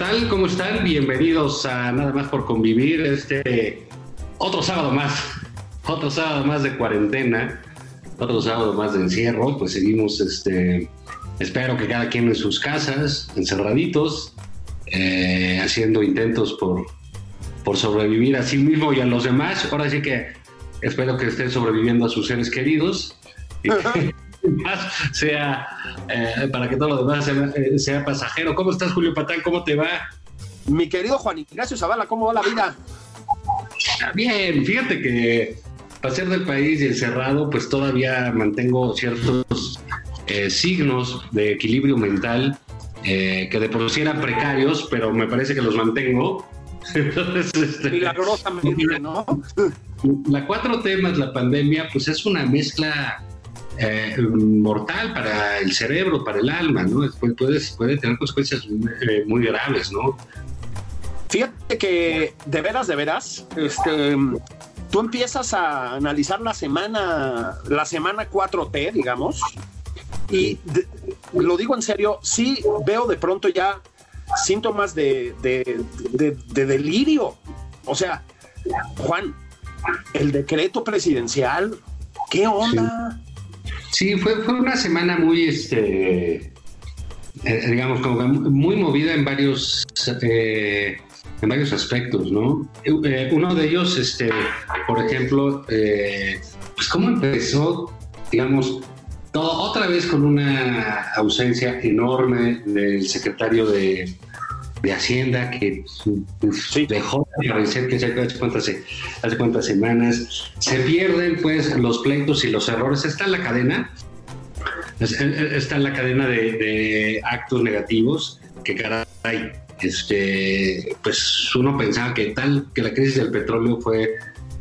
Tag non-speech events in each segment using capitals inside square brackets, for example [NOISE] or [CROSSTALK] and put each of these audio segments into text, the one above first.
Tal? ¿Cómo están? Bienvenidos a Nada más por convivir. Este otro sábado más, otro sábado más de cuarentena, otro sábado más de encierro. Pues seguimos, este, espero que cada quien en sus casas, encerraditos, eh, haciendo intentos por, por sobrevivir a sí mismo y a los demás. Ahora sí que espero que estén sobreviviendo a sus seres queridos. [LAUGHS] Y que más sea eh, para que todo lo demás sea, eh, sea pasajero. ¿Cómo estás, Julio Patán? ¿Cómo te va? Mi querido Juan Ignacio Zavala, ¿cómo va la vida? Ah, Bien, fíjate que para ser del país y encerrado, pues todavía mantengo ciertos eh, signos de equilibrio mental eh, que de por sí eran precarios, pero me parece que los mantengo. [LAUGHS] Entonces, este, Milagrosamente, ¿no? la 4T más la pandemia, pues es una mezcla eh, mortal para el cerebro, para el alma, ¿no? Puede, puede, puede tener consecuencias eh, muy graves, ¿no? Fíjate que de veras, de veras, este, tú empiezas a analizar la semana, la semana 4T, digamos, y de- lo digo en serio, sí veo de pronto ya síntomas de, de- de- de delirio. O sea, Juan, el decreto presidencial, ¿qué onda? Sí, fue, fue una semana muy, este, eh, digamos, como muy movida en varios, eh, en varios aspectos, ¿no? Eh, uno de ellos, este, por ejemplo, pues cómo empezó, digamos, otra vez con una ausencia enorme del secretario de, de Hacienda que pues, Sí. dejó de aparecer que hace cuántas, hace cuántas semanas. Se pierden pues los pleitos y los errores. Está en la cadena, es- es- está en la cadena de, de actos negativos que caray, este, pues uno pensaba que tal que la crisis del petróleo fue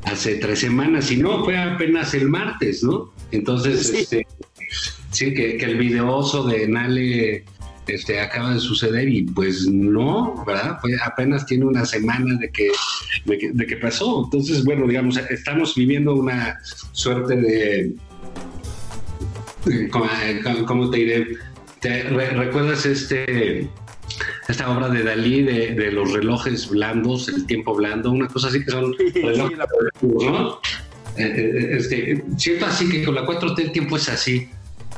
hace tres semanas y no, fue apenas el martes, ¿no? Entonces, Sí. este, sí, que, que el videoso de Nale este, acaba de suceder y pues no, ¿verdad? Fue apenas tiene una semana de que, de que, de que pasó. Entonces, bueno, digamos, estamos viviendo una suerte de... ¿Cómo, te diré? ¿Te re- ¿Recuerdas este esta obra de Dalí de, de los relojes blandos, el tiempo blando, una cosa así que son relojes ¿no? Eh, eh, este, siento así que con la 4T el tiempo es así,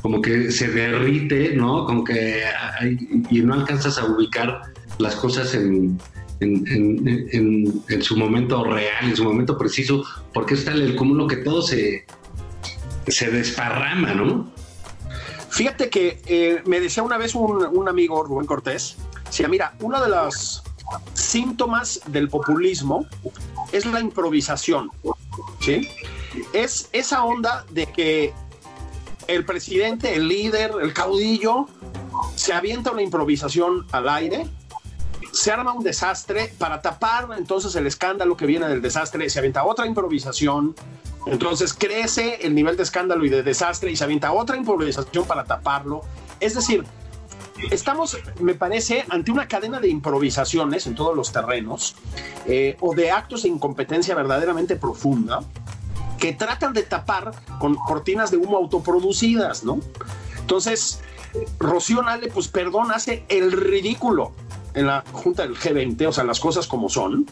como que se derrite, ¿no? Como que hay- y no alcanzas a ubicar las cosas en, en, en- en- su momento real, en su momento preciso, porque está el cúmulo que todo se, se desparrama, ¿no? Fíjate que eh, me decía una vez un, un amigo, Rubén Cortés, decía, mira, uno de los síntomas del populismo es la improvisación, ¿sí? Es esa onda de que el presidente, el líder, el caudillo, se avienta una improvisación al aire, se arma un desastre para tapar entonces el escándalo que viene del desastre, se avienta otra improvisación, entonces crece el nivel de escándalo y de desastre y se avienta otra improvisación para taparlo. Es decir, estamos, me parece, ante una cadena de improvisaciones en todos los terrenos eh, o de actos de incompetencia verdaderamente profunda que tratan de tapar con cortinas de humo autoproducidas, ¿no? Entonces, Rocío Nale, pues perdón, hace el ridículo. en la junta del G20, o sea, las cosas como son.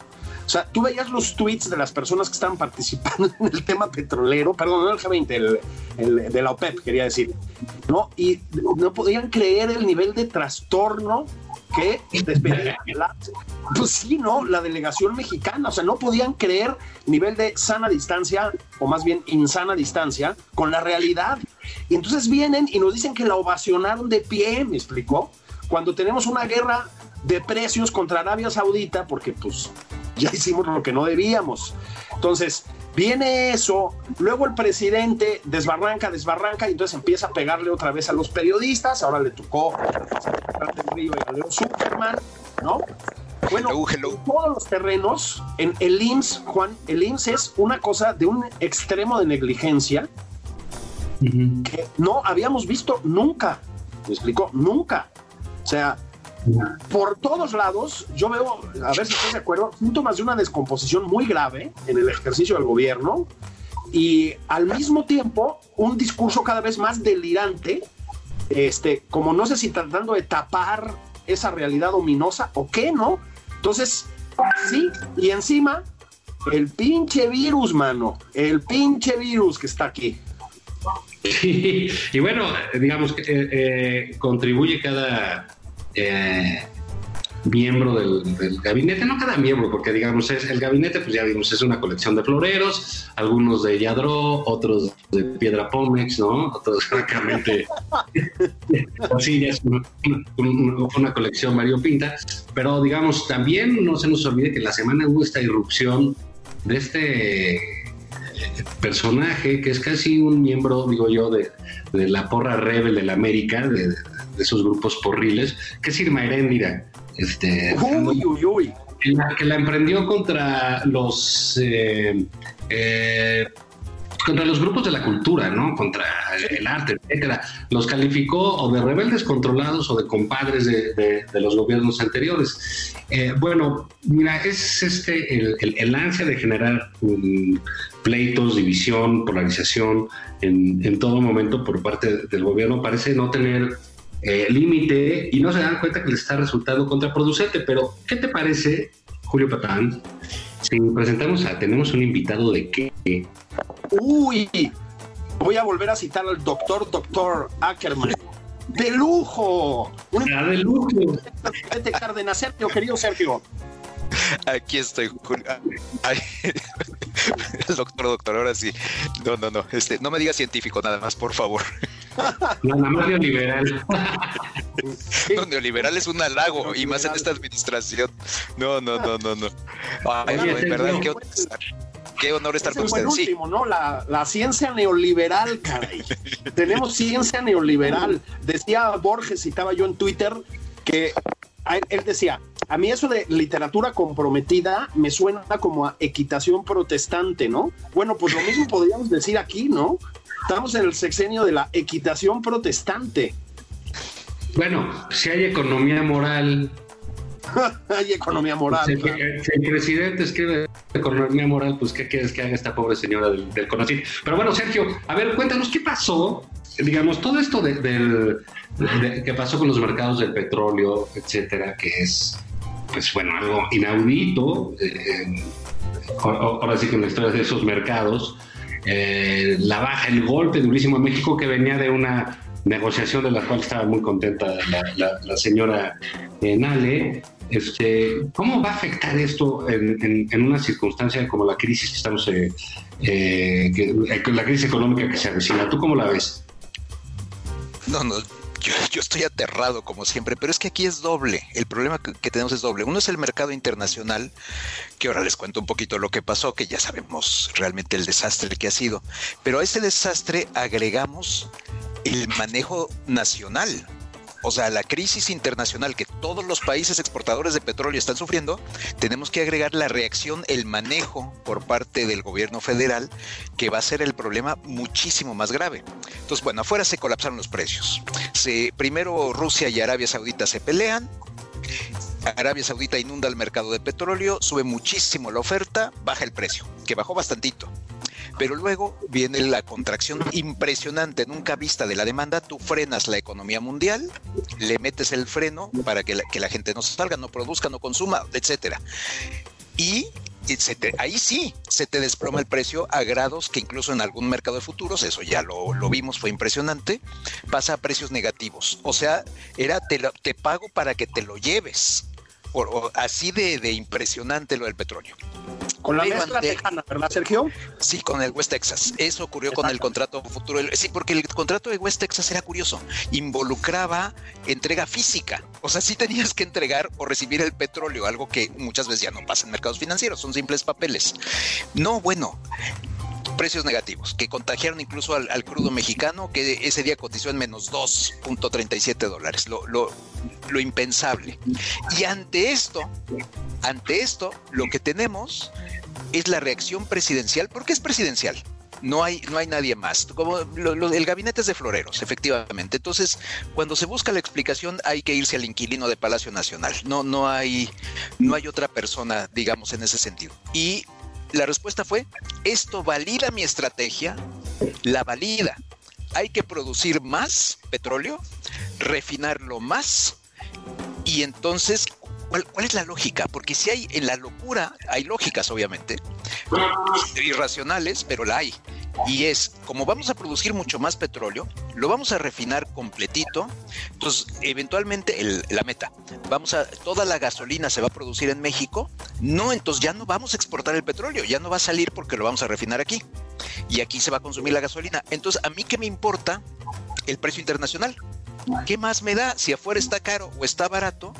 O sea, tú veías los tweets de las personas que estaban participando [LAUGHS] en el tema petrolero, perdón, no el G20, el, de la OPEP, quería decir, ¿no? Y no podían creer el nivel de trastorno que [LAUGHS] la, pues sí, ¿no? La delegación mexicana, o sea, no podían creer nivel de sana distancia, o más bien insana distancia, con la realidad. Y entonces vienen y nos dicen que la ovacionaron de pie, ¿me explicó? Cuando tenemos una guerra de precios contra Arabia Saudita, porque pues ya hicimos lo que no debíamos. Entonces, viene eso, luego el presidente desbarranca, desbarranca, y entonces empieza a pegarle otra vez a los periodistas, ahora le tocó a Leo Superman, ¿no? Bueno, todos los terrenos, en el IMSS, Juan, el IMSS es una cosa de un extremo de negligencia que no habíamos visto nunca. ¿Me explicó? Nunca. O sea, por todos lados, yo veo, a ver si estás de acuerdo, síntomas de una descomposición muy grave en el ejercicio del gobierno y al mismo tiempo un discurso cada vez más delirante, este, como no sé si tratando de tapar esa realidad ominosa o qué, ¿no? Entonces, sí, y encima el pinche virus, mano, el pinche virus que está aquí. [LAUGHS] y bueno, digamos que eh, eh, contribuye cada eh, miembro del, gabinete, no cada miembro, porque digamos, es el gabinete, pues ya vimos, es una colección de floreros, algunos de Yadro, otros de Piedra Pómex, ¿no? Otros, [LAUGHS] francamente, [LAUGHS] así es una, colección Mario Pinta, pero digamos, también no se nos olvide que la semana hubo esta irrupción de este eh, personaje que es casi un miembro, digo yo, de, de la porra rebel de la América, de, de esos grupos porriles, que es Irma Heréndira. Este, uy, uy, uy. Que la, emprendió contra los eh, eh, contra los grupos de la cultura, ¿no? Contra el arte, etcétera. Los calificó o de rebeldes controlados o de compadres de, los gobiernos anteriores. Eh, bueno, mira, es este el, el, ansia de generar pleitos, división, polarización en, en todo momento por parte del gobierno parece no tener eh, límite y no se dan cuenta que les está resultando contraproducente. Pero, ¿qué te parece, Julio Patán, si presentamos a, tenemos un invitado de qué? Uy, voy a volver a citar al doctor, doctor Ackerman. ¡De lujo! Ah, de lujo! Vete, Cárdenas, Sergio, querido Sergio. Aquí estoy, [LAUGHS] doctor, doctor, ahora sí. No, no, no. Este, no me diga científico nada más, por favor. No, nada más neoliberal. No, neoliberal es un halago y más en esta administración. No, no, no, no, no. Ay, verdad, qué, honor estar con ustedes. último, ¿no? La, la, ciencia neoliberal, caray. [LAUGHS] Tenemos ciencia neoliberal. Decía Borges, citaba yo en Twitter, que él decía, a mí eso de literatura comprometida me suena como a equitación protestante, ¿no? Bueno, pues lo mismo podríamos decir aquí, ¿no? Estamos en el sexenio de la equitación protestante. Bueno, si hay economía moral. [LAUGHS] hay economía moral. Si, el presidente escribe economía moral, pues ¿qué quieres que haga esta pobre señora del, del conocido? Pero bueno, Sergio, a ver, cuéntanos qué pasó. Digamos, todo esto del, que pasó con los mercados del petróleo, etcétera, que es, pues bueno, algo inaudito. Eh, ahora sí que en la historia de esos mercados eh, la baja, el golpe durísimo a México que venía de una negociación de la cual estaba muy contenta la, señora eh, Nale. Este, ¿Cómo va a afectar esto en, una circunstancia como la crisis que estamos, eh, eh la crisis económica que se avecina? ¿Tú cómo la ves? No, no, yo, estoy aterrado como siempre, pero es que aquí es doble. El problema que, tenemos es doble. Uno es el mercado internacional, que ahora les cuento un poquito lo que pasó, que ya sabemos realmente el desastre que ha sido. Pero a ese desastre agregamos el manejo nacional. O sea, la crisis internacional que todos los países exportadores de petróleo están sufriendo, tenemos que agregar la reacción, el manejo por parte del gobierno federal, que va a ser el problema muchísimo más grave. Entonces, bueno, afuera se colapsaron los precios. Se, primero Rusia y Arabia Saudita se pelean, Arabia Saudita inunda el mercado de petróleo, sube muchísimo la oferta, baja el precio, que bajó bastantito. Pero luego viene la contracción impresionante, nunca vista de la demanda, tú frenas la economía mundial, le metes el freno para que la, gente no salga, no produzca, no consuma, etcétera. Y ahí sí se te desploma el precio a grados que incluso en algún mercado de futuros, eso ya lo, vimos, fue impresionante, pasa a precios negativos. O sea, era te, te pago para que te lo lleves. Así de, impresionante lo del petróleo. Con la mezcla tejana, ¿verdad, Sergio? Sí, con el West Texas. Eso ocurrió con el contrato futuro. Sí, porque el contrato de West Texas era curioso. Involucraba entrega física. O sea, sí tenías que entregar o recibir el petróleo, algo que muchas veces ya no pasa en mercados financieros, son simples papeles. No, bueno, precios negativos que contagiaron incluso al, crudo mexicano que ese día cotizó en menos 2.37 dólares, lo, lo, impensable. Y ante esto, ante esto, lo que tenemos es la reacción presidencial, porque es presidencial. No hay, no hay nadie más. Como el gabinete es de floreros, efectivamente. Entonces, cuando se busca la explicación, hay que irse al inquilino de Palacio Nacional. No, no hay, no hay otra persona, digamos, en ese sentido. Y la respuesta fue, esto valida mi estrategia, la valida. Hay que producir más petróleo, refinarlo más y entonces, ¿cuál, es la lógica? Porque si hay en la locura, hay lógicas obviamente, irracionales, pero la hay y es como vamos a producir mucho más petróleo, lo vamos a refinar completito, entonces eventualmente la meta, vamos a toda la gasolina se va a producir en México, no, entonces ya no vamos a exportar el petróleo, ya no va a salir porque lo vamos a refinar aquí y aquí se va a consumir la gasolina. Entonces, a mí qué me importa el precio internacional? ¿Qué más me da si afuera está caro o está barato?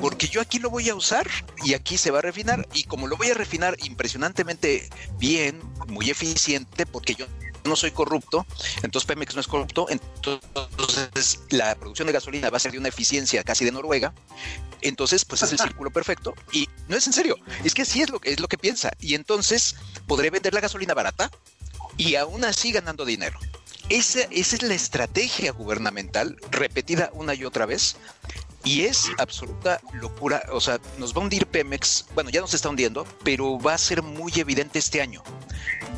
Porque yo aquí lo voy a usar y aquí se va a refinar. Y como lo voy a refinar impresionantemente bien, muy eficiente, porque yo no soy corrupto, entonces Pemex no es corrupto, entonces la producción de gasolina va a ser de una eficiencia casi de Noruega, entonces pues es el círculo perfecto y no es en serio, es que así es lo, es lo que piensa y entonces podré vender la gasolina barata y aún así ganando dinero. Esa, esa es la estrategia gubernamental repetida una y otra vez y es absoluta locura. O sea, nos va a hundir Pemex. Bueno, ya nos está hundiendo, pero va a ser muy evidente este año.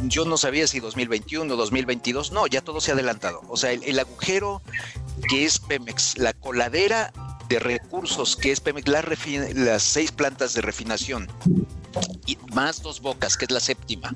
Yo no sabía si 2021 o 2022. No, ya todo se ha adelantado. O sea, el, agujero que es Pemex, la coladera de recursos que es Pemex, las seis plantas de refinación y más dos bocas, que es la séptima.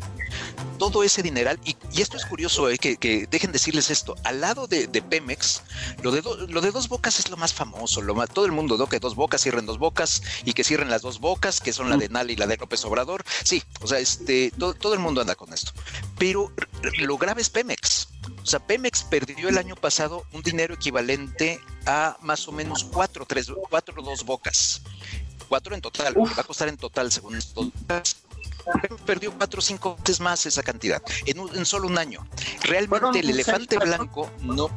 Todo ese dineral, y, esto es curioso, eh, que, dejen decirles esto, al lado de, Pemex, lo de, lo de dos bocas es lo más famoso, todo el mundo, ¿no? Que dos bocas cierren dos bocas y que cierren las dos bocas, que son la de Nal y la de López Obrador. Sí, o sea, este, todo, todo el mundo anda con esto. Pero lo grave es Pemex. O sea, Pemex perdió el año pasado un dinero equivalente a más o menos cuatro, tres, cuatro, dos bocas cuatro en total, va a costar en total, según estos perdió cuatro o cinco veces más esa cantidad en, solo un año. Realmente el elefante blanco no.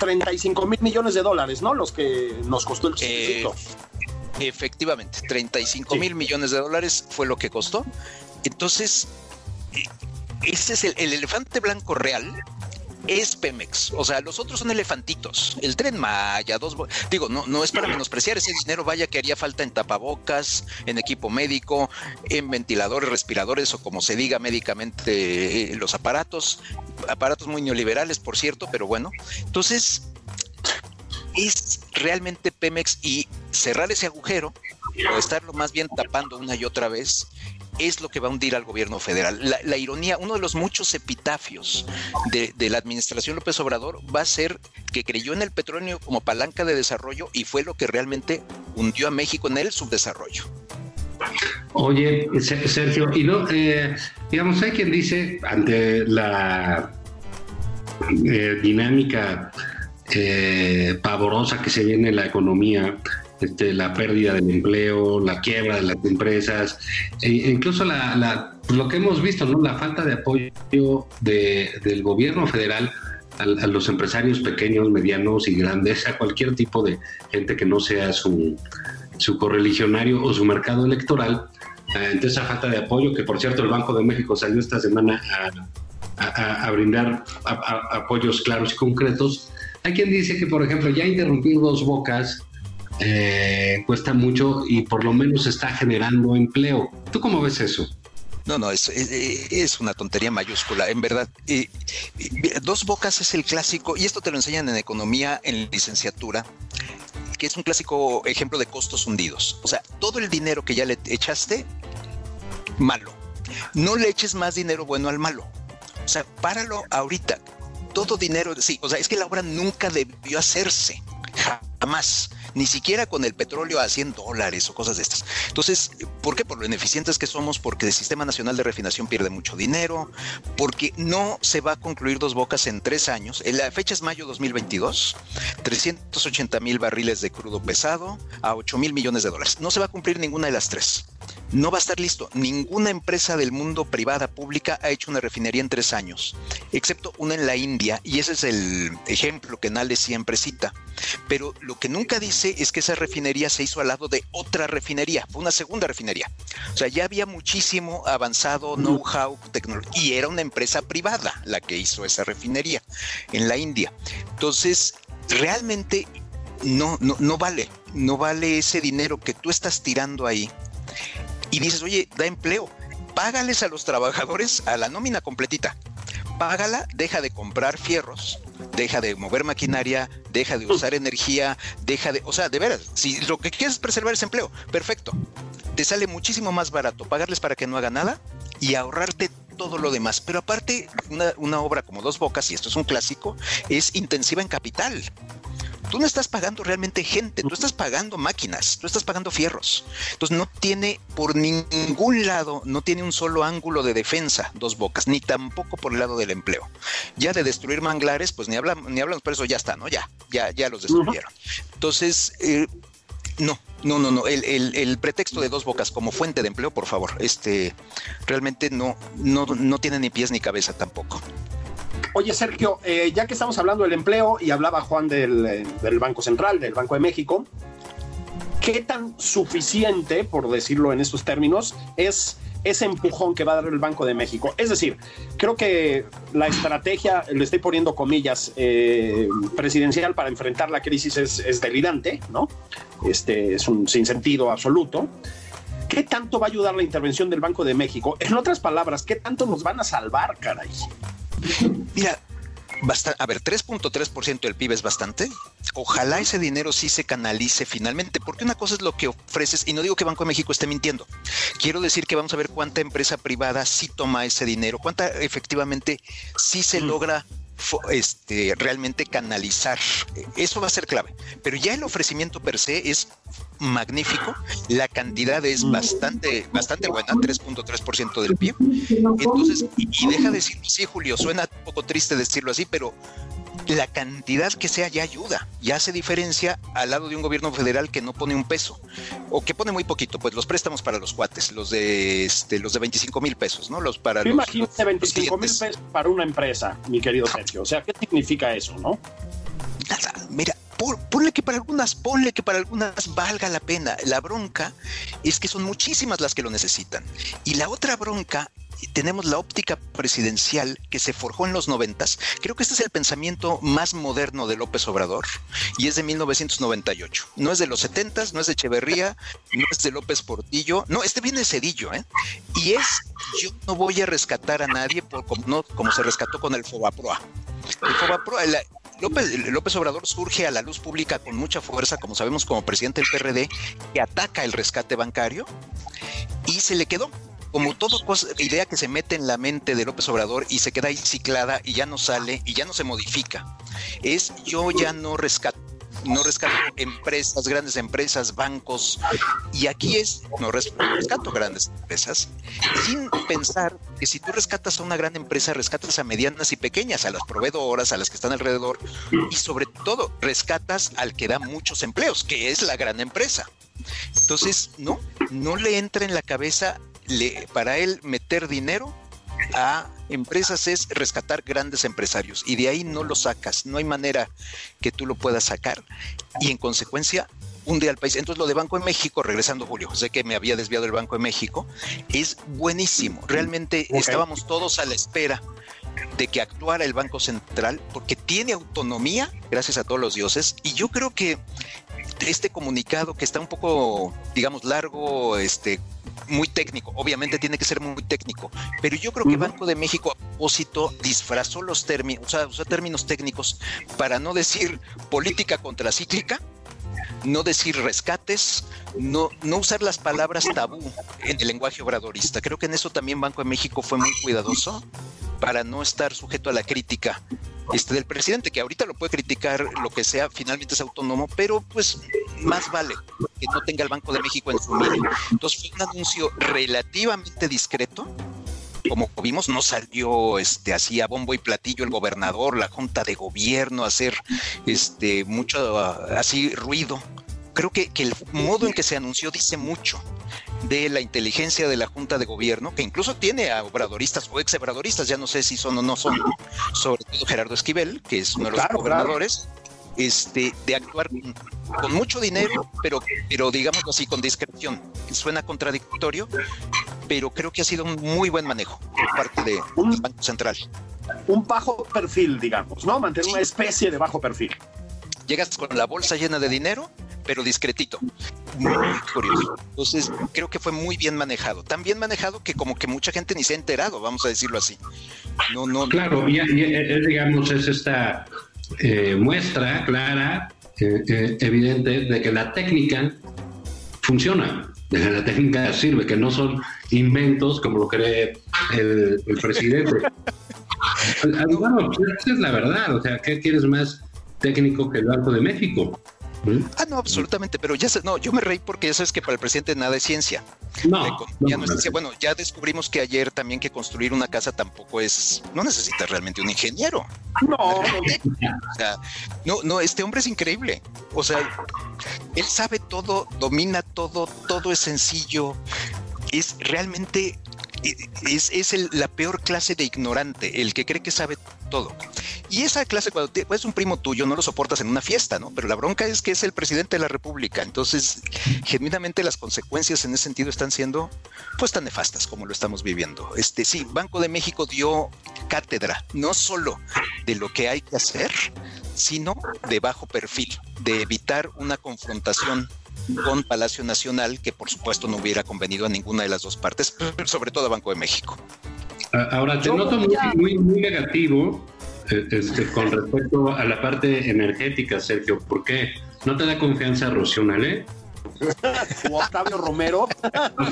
35 eh, mil millones de dólares, ¿no? Los que nos costó el eh, Efectivamente, 35 mil millones de dólares fue lo que costó. Entonces, eh, ese es el elefante blanco real es Pemex. O sea, los otros son elefantitos. El tren Maya, dos. Digo, no, no es para menospreciar ese dinero, vaya que haría falta en tapabocas, en equipo médico, en ventiladores, respiradores o como se diga médicamente eh, los aparatos. Aparatos muy neoliberales, por cierto, pero bueno. Entonces, es realmente Pemex y cerrar ese agujero o estarlo más bien tapando una y otra vez es lo que va a hundir al gobierno federal. La, ironía, uno de los muchos epitafios de, la administración López Obrador va a ser que creyó en el petróleo como palanca de desarrollo y fue lo que realmente hundió a México en el subdesarrollo. Oye, Sergio, y no, eh, digamos, hay quien dice ante la eh, dinámica eh, pavorosa que se viene en la economía, este, la pérdida del empleo, la quiebra de las empresas, e incluso la, pues, lo que hemos visto, ¿no? la falta de apoyo del gobierno federal a, los empresarios pequeños, medianos y grandes, a cualquier tipo de gente que no sea su, su correligionario o su mercado electoral. Eh, entonces, esa falta de apoyo, que por cierto el Banco de México salió esta semana a, a brindar apoyos claros y concretos. Hay quien dice que, por ejemplo, ya interrumpir dos bocas eh, cuesta mucho y por lo menos está generando empleo. ¿Tú cómo ves eso? No, no, es, es, una tontería mayúscula, en verdad. dos bocas es el clásico, y esto te lo enseñan en economía, en licenciatura, que es un clásico ejemplo de costos hundidos. O sea, todo el dinero que ya le echaste, malo. No le eches más dinero bueno al malo. O sea, páralo ahorita. Todo dinero, sí, o sea, es que la obra nunca debió hacerse. Jamás ni siquiera con el petróleo a 100 dólares o cosas de estas. Entonces, ¿por qué? Por lo ineficientes que somos, porque el Sistema Nacional de Refinación pierde mucho dinero, porque no se va a concluir dos bocas en tres años. La fecha es mayo 2022, 380 mil barriles de crudo pesado a 8 mil millones de dólares. No se va a cumplir ninguna de las tres no va a estar listo. Ninguna empresa del mundo privada, pública, ha hecho una refinería en tres años, excepto una en la India, y ese es el ejemplo que Nale siempre cita. Pero lo que nunca dice es que esa refinería se hizo al lado de otra refinería, fue una segunda refinería. O sea, ya había muchísimo avanzado know-how tecnológico, y era una empresa privada la que hizo esa refinería en la India. Entonces, realmente no, no, no vale, no vale ese dinero que tú estás tirando ahí y dices, oye, da empleo, págales a los trabajadores a la nómina completita. Págala, deja de comprar fierros, deja de mover maquinaria, deja de usar energía, deja de, o sea, de veras, si lo que quieres es preservar ese empleo, perfecto. Te sale muchísimo más barato pagarles para que no haga nada y ahorrarte todo lo demás. Pero aparte, una, una obra como Dos Bocas, y esto es un clásico, es intensiva en capital tú no estás pagando realmente gente, tú estás pagando máquinas, tú estás pagando fierros. Entonces no tiene por ningún lado, no tiene un solo ángulo de defensa dos bocas, ni tampoco por el lado del empleo. Ya de destruir manglares, pues ni hablamos, ni hablamos, pero eso ya está, ¿no? Ya, ya, ya los destruyeron. Entonces, eh, no, no, no, no. El, pretexto de dos bocas como fuente de empleo, por favor, este realmente no, no, no tiene ni pies ni cabeza tampoco. Oye, Sergio, eh, ya que estamos hablando del empleo y hablaba Juan del, eh, del, Banco Central, del Banco de México, ¿qué tan suficiente, por decirlo en estos términos, es ese empujón que va a dar el Banco de México? Es decir, creo que la estrategia, le estoy poniendo comillas, eh, presidencial para enfrentar la crisis es, es delirante, ¿no? Este es un sinsentido absoluto. ¿Qué tanto va a ayudar la intervención del Banco de México? En otras palabras, ¿qué tanto nos van a salvar, caray? Mira, a ver, 3.3% del PIB es bastante. Ojalá ese dinero sí se canalice finalmente, porque una cosa es lo que ofreces, y no digo que Banco de México esté mintiendo. Quiero decir que vamos a ver cuánta empresa privada sí toma ese dinero, cuánta efectivamente sí se logra este, realmente canalizar. Eso va a ser clave. Pero ya el ofrecimiento per se es magnífico. La cantidad es bastante, bastante buena, 3.3% del PIB. Entonces, y, deja de decirlo así, Julio, suena un poco triste decirlo así, pero la cantidad que sea ya ayuda, ya hace diferencia al lado de un gobierno federal que no pone un peso o que pone muy poquito, pues los préstamos para los cuates, los de este, los de 25 mil pesos, ¿no? Los para los, Imagínate 25 mil pesos para una empresa, mi querido Sergio. O sea, ¿qué significa eso, no? Nada, mira, ponle que para algunas, ponle que para algunas valga la pena. La bronca es que son muchísimas las que lo necesitan. Y la otra bronca tenemos la óptica presidencial que se forjó en los noventas. Creo que este es el pensamiento más moderno de López Obrador y es de 1998. No es de los setentas, no es de Echeverría, no es de López Portillo, no, este viene Cedillo, ¿eh? Y es, yo no voy a rescatar a nadie como, no, como se rescató con el Fobaproa. El Fobaproa, López, López Obrador surge a la luz pública con mucha fuerza, como sabemos, como presidente del PRD, que ataca el rescate bancario y se le quedó como toda idea que se mete en la mente de López Obrador y se queda ahí ciclada y ya no sale y ya no se modifica, es yo ya no rescato no rescato empresas, grandes empresas, bancos, y aquí es, no rescato grandes empresas, sin pensar que si tú rescatas a una gran empresa, rescatas a medianas y pequeñas, a las proveedoras, a las que están alrededor, y sobre todo rescatas al que da muchos empleos, que es la gran empresa. Entonces, no, no le entra en la cabeza para él meter dinero a empresas es rescatar grandes empresarios y de ahí no lo sacas, no hay manera que tú lo puedas sacar y en consecuencia hunde al país. Entonces lo de Banco de México, regresando Julio, sé que me había desviado el Banco de México, es buenísimo. Realmente estábamos todos a la espera de que actuara el Banco Central porque tiene autonomía, gracias a todos los dioses, y yo creo que este comunicado que está un poco, digamos, largo, este, muy técnico. Obviamente tiene que ser muy técnico, pero yo creo que Banco de México a propósito disfrazó los términos, o sea, usó términos técnicos para no decir política contracíclica, no decir rescates, no, no usar las palabras tabú en el lenguaje obradorista. Creo que en eso también Banco de México fue muy cuidadoso para no estar sujeto a la crítica este, del presidente, que ahorita lo puede criticar lo que sea, finalmente es autónomo, pero pues más vale que no tenga el Banco de México en su mira. Entonces fue un anuncio relativamente discreto, como vimos, no salió este así a bombo y platillo el gobernador, la junta de gobierno, a hacer este mucho así ruido. Creo que, que, el modo en que se anunció dice mucho de la inteligencia de la Junta de Gobierno, que incluso tiene a obradoristas o ex obradoristas, ya no sé si son o no son, sobre todo Gerardo Esquivel, que es uno de los gobernadores, este, de actuar con, mucho dinero, pero, pero digamos así, con discreción. Suena contradictorio, pero creo que ha sido un muy buen manejo por parte de, del Banco Central. Un bajo perfil, digamos, ¿no? Mantener una especie de bajo perfil. Llegas con la bolsa llena de dinero, pero discretito. Muy curioso. Entonces, creo que fue muy bien manejado. Tan bien manejado que como que mucha gente ni se ha enterado, vamos a decirlo así. No, no. Claro, y, digamos, es esta eh, muestra clara, eh, eh, evidente, de que la técnica funciona, de la técnica sirve, que no son inventos como lo cree el, presidente. [LAUGHS] bueno, esa es la verdad, o sea, ¿qué quieres más técnico que el Banco de México? Ah, no, absolutamente, pero ya sé, no, yo me reí porque ya sabes que para el presidente nada es ciencia. No, Bueno, ya descubrimos que ayer también que construir una casa tampoco es, no necesitas realmente un ingeniero. No, [LAUGHS] o sea, no, no, este hombre es increíble. O sea, él sabe todo, domina todo, todo es sencillo. Es realmente es, es la peor clase de ignorante, el que cree que sabe todo. Y esa clase, cuando es un primo tuyo, no lo soportas en una fiesta, ¿no? Pero la bronca es que es el presidente de la República. Entonces, genuinamente las consecuencias en ese sentido están siendo, pues, tan nefastas como lo estamos viviendo. Este, sí, Banco de México dio cátedra, no solo de lo que hay que hacer, sino de bajo perfil, de evitar una confrontación con Palacio Nacional, que por supuesto no hubiera convenido a ninguna de las dos partes, sobre todo a Banco de México. Ahora te noto muy, muy, negativo eh, este, con respecto a la parte energética, Sergio. ¿Por qué? ¿No te da confianza Rocío Nale? [LAUGHS] o Octavio Romero. [LAUGHS] o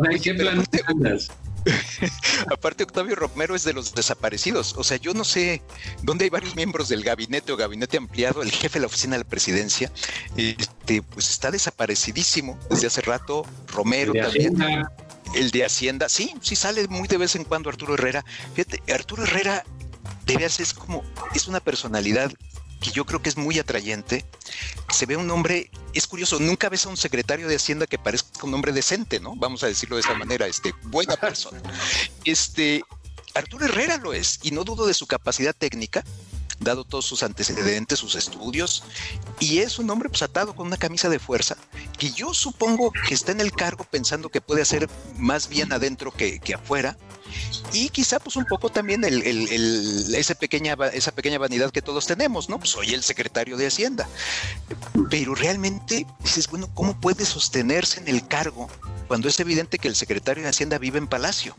sea, ¿qué plan andas? [LAUGHS] Aparte, Octavio Romero es de los desaparecidos. O sea, yo no sé dónde hay varios miembros del gabinete o gabinete ampliado. El jefe de la oficina de la presidencia, este, pues está desaparecidísimo desde hace rato. Romero también. El de Hacienda, sí, sí sale muy de vez en cuando Arturo Herrera. Fíjate, Arturo Herrera de veras es como, es una personalidad que yo creo que es muy atrayente. Se ve un hombre, es curioso, nunca ves a un secretario de Hacienda que parezca un hombre decente, ¿no? Vamos a decirlo de esa manera, este, buena persona. Este, Arturo Herrera lo es, y no dudo de su capacidad técnica, dado todos sus antecedentes, sus estudios, y es un hombre pues atado con una camisa de fuerza, que yo supongo que está en el cargo pensando que puede hacer más bien adentro que, que afuera, y quizá pues un poco también el, esa, pequeña, esa pequeña vanidad que todos tenemos, ¿no? Pues soy el secretario de Hacienda. Pero realmente dices, bueno, ¿cómo puede sostenerse en el cargo cuando es evidente que el secretario de Hacienda vive en Palacio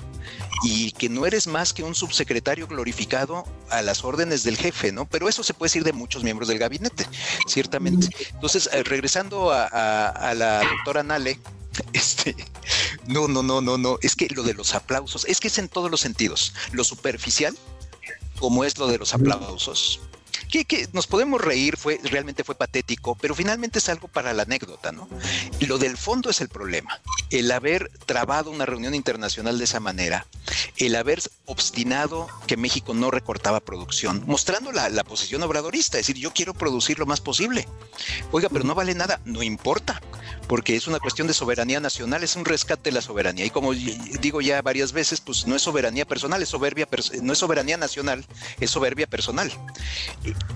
y que no eres más que un subsecretario glorificado a las órdenes del jefe, Pero eso se puede decir de muchos miembros del gabinete, ciertamente. Entonces, eh, regresando a, a la doctora Nale, [LAUGHS] este, no, no, no, no, no. Es que lo de los aplausos, es que es en todos los sentidos. Lo superficial, como es lo de los aplausos, que, nos podemos reír, fue, realmente fue patético, pero finalmente es algo para la anécdota, ¿no? Lo del fondo es el problema. El haber trabado una reunión internacional de esa manera, el haber obstinado que México no recortaba producción, mostrando la, la posición obradorista, es decir, yo quiero producir lo más posible. Oiga, pero no vale nada, no importa, porque es una cuestión de soberanía nacional, es un rescate de la soberanía. Y como digo ya varias veces, pues no es soberanía personal, es soberbia, no es soberanía nacional, es soberbia personal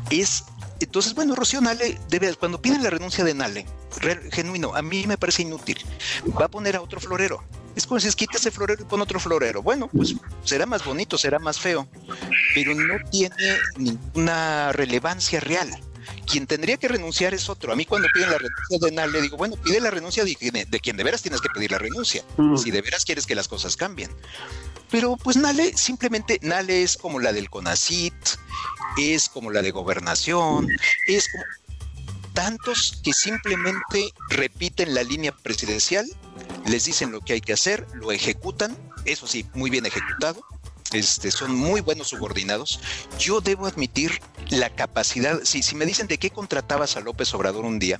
es entonces, bueno, Rocío Nale debe, cuando piden la renuncia de Nale, genuino, a mí me parece inútil. Va a poner a otro florero. Es como si es quita ese florero y otro florero. Bueno, pues será más bonito, será más feo, pero no tiene ninguna relevancia real. quien tendría que renunciar es otro. A mí cuando piden la renuncia de Nale, digo, bueno, pide la renuncia de, quien de veras tienes que pedir la renuncia, si de veras quieres que las cosas cambien. Pero pues Nale, simplemente Nale es como la del CONACIT, es como la de gobernación, es como tantos que simplemente repiten la línea presidencial, les dicen lo que hay que hacer, lo ejecutan, eso sí, muy bien ejecutado, este, son muy buenos subordinados. Yo debo admitir la capacidad, si, si me dicen de qué contratabas a López Obrador un día,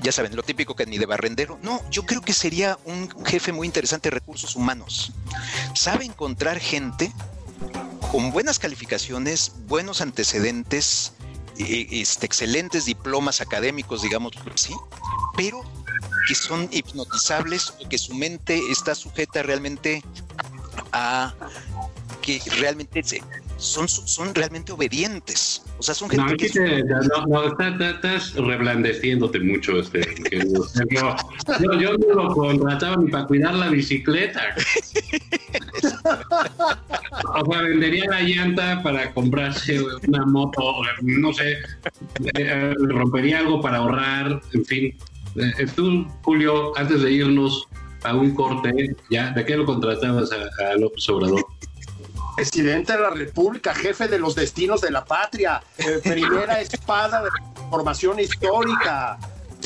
ya saben, lo típico que ni de barrendero, no, yo creo que sería un jefe muy interesante de recursos humanos. Sabe encontrar gente con buenas calificaciones, buenos antecedentes, este, excelentes diplomas académicos, digamos así, pero que son hipnotizables o que su mente está sujeta realmente a que realmente son, son realmente obedientes. O sea, son gente que... no, estás, reblandeciéndote mucho. Este, yo, yo, no lo contrataba ni para cuidar la bicicleta. [LAUGHS] o sea, vendería la llanta para comprarse una moto, no sé, eh, rompería algo para ahorrar, en fin. Eh, tú, Julio, antes de irnos a un corte, ¿ya? ¿De qué lo contratabas a, a López Obrador? presidente de la República, jefe de los destinos de la patria, eh, primera espada de formación histórica,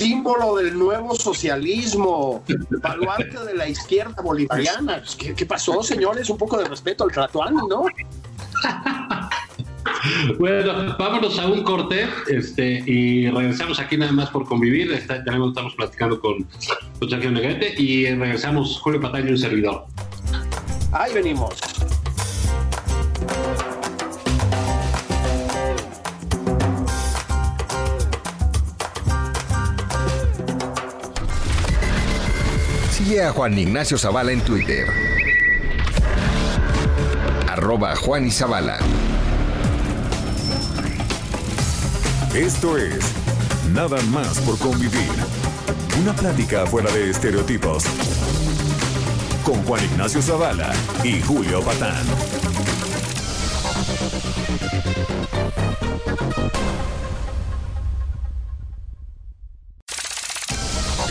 símbolo del nuevo socialismo, baluarte de la izquierda bolivariana. Pues, ¿Qué, pasó, señores? Un poco de respeto al Tratuani, ¿no? [LAUGHS] Bueno, vámonos a un corte este, y regresamos aquí nada más por convivir. ya estamos platicando con, con Sergio Negrete y regresamos Julio Pataño y un servidor. Ahí venimos. Sigue a Juan Ignacio Zavala en Twitter. Arroba Juan y. Esto es Nada más por convivir. Una plática fuera de estereotipos. Con Juan Ignacio Zavala y Julio Patán.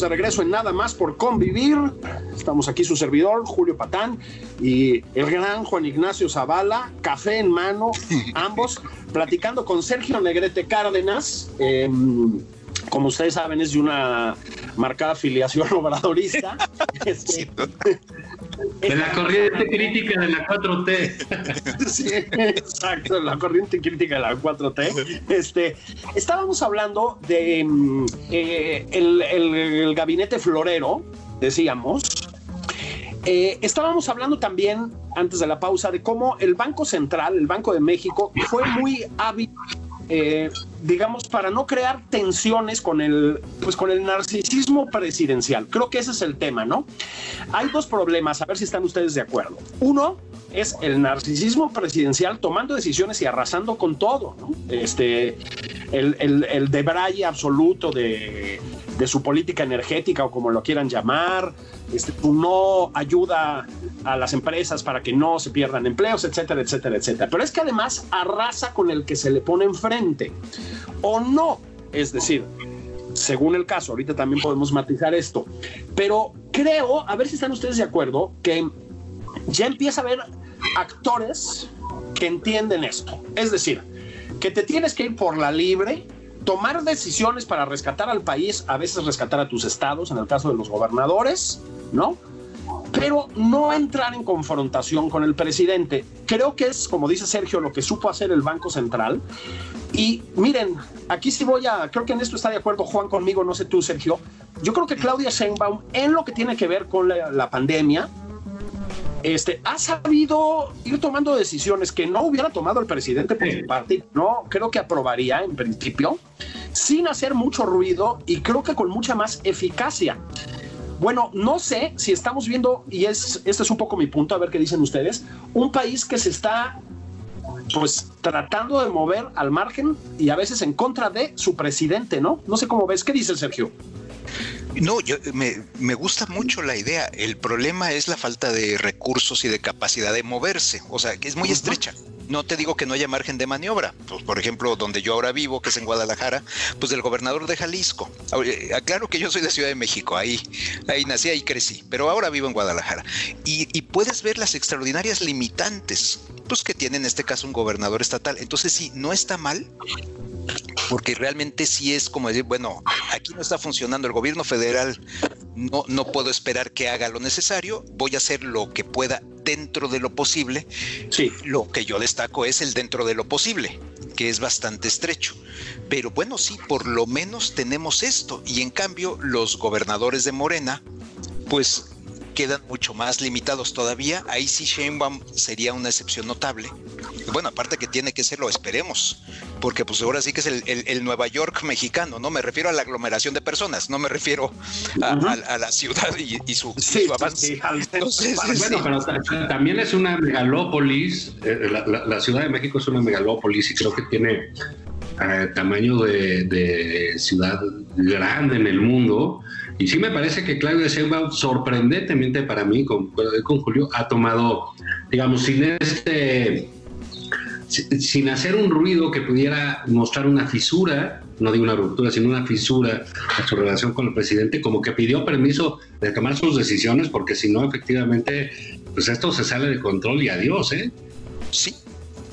De regreso en Nada más por convivir. Estamos aquí su servidor, Julio Patán, y el gran Juan Ignacio Zavala, café en mano, [LAUGHS] ambos, platicando con Sergio Negrete Cárdenas. Em, como ustedes saben, es de una marcada afiliación [LAUGHS] obradorista. [LAUGHS] Este, de la corriente crítica de la 4T. [LAUGHS] sí, exacto, la corriente crítica de la 4T. Este, estábamos hablando de mm, eh, el, gabinete florero, decíamos. Eh, estábamos hablando también, antes de la pausa, de cómo el Banco Central, el Banco de México, fue muy hábil eh, digamos, para no crear tensiones con el, pues con el narcisismo presidencial. Creo que ese es el tema, ¿no? Hay dos problemas, a ver si están ustedes de acuerdo. Uno es el narcisismo presidencial tomando decisiones y arrasando con todo, ¿no? Este, el, el, el absoluto de, de su política energética o como lo quieran llamar, este, no ayuda a las empresas para que no se pierdan empleos, etcétera, etcétera, etcétera. Pero es que además arrasa con el que se le pone enfrente o no. Es decir, según el caso, ahorita también podemos matizar esto, pero creo, a ver si están ustedes de acuerdo, que ya empieza a haber actores que entienden esto. Es decir, que te tienes que ir por la libre tomar decisiones para rescatar al país, a veces rescatar a tus estados, en el caso de los gobernadores, ¿no? Pero no entrar en confrontación con el presidente. Creo que es, como dice Sergio, lo que supo hacer el Banco Central. Y miren, aquí sí voy a, creo que en esto está de acuerdo Juan conmigo, no sé tú, Sergio. Yo creo que Claudia Sheinbaum, en lo que tiene que ver con la, la pandemia, este, ha sabido ir tomando decisiones que no hubiera tomado el presidente por su parte, no creo que aprobaría en principio. sin hacer mucho ruido y creo que con mucha más eficacia. Bueno, no sé si estamos viendo, y es, este es un poco mi punto, a ver qué dicen ustedes, un país que se está pues tratando de mover al margen y a veces en contra de su presidente, ¿no? No sé cómo ves, ¿qué dice Sergio? No, yo me, me, gusta mucho la idea. El problema es la falta de recursos y de capacidad de moverse. O sea, que es muy estrecha. No te digo que no haya margen de maniobra. Pues, por ejemplo, donde yo ahora vivo, que es en Guadalajara, pues del gobernador de Jalisco. Eh, aclaro que yo soy de Ciudad de México, ahí, ahí nací, ahí crecí, pero ahora vivo en Guadalajara. Y, y puedes ver las extraordinarias limitantes, pues que tiene en este caso un gobernador estatal. Entonces sí, no está mal, porque realmente sí es como decir, bueno, aquí no está funcionando el gobierno federal, no, no puedo esperar que haga lo necesario, voy a hacer lo que pueda dentro de lo posible. Sí. Lo que yo destaco es el dentro de lo posible, que es bastante estrecho. Pero bueno, sí, por lo menos tenemos esto. Y en cambio, los gobernadores de Morena, pues quedan mucho más limitados todavía. Ahí sí Sheinbaum sería una excepción notable. Bueno, aparte que tiene que serlo, esperemos, porque pues ahora sí que es el, Nueva York mexicano, ¿no? Me refiero a la aglomeración de personas, no me refiero a, la ciudad y, su, avance. bueno, pero también es una megalópolis, eh, la, Ciudad de México es una megalópolis y creo que tiene eh, tamaño de, de ciudad grande en el mundo y sí me parece que Claudia Sheinbaum, sorprendentemente para mí, con, con Julio, ha tomado, digamos, sin este sin hacer un ruido que pudiera mostrar una fisura, no digo una ruptura, sino una fisura a su relación con el presidente, como que pidió permiso de tomar sus decisiones, porque si no, efectivamente, pues esto se sale de control y adiós, ¿eh? Sí,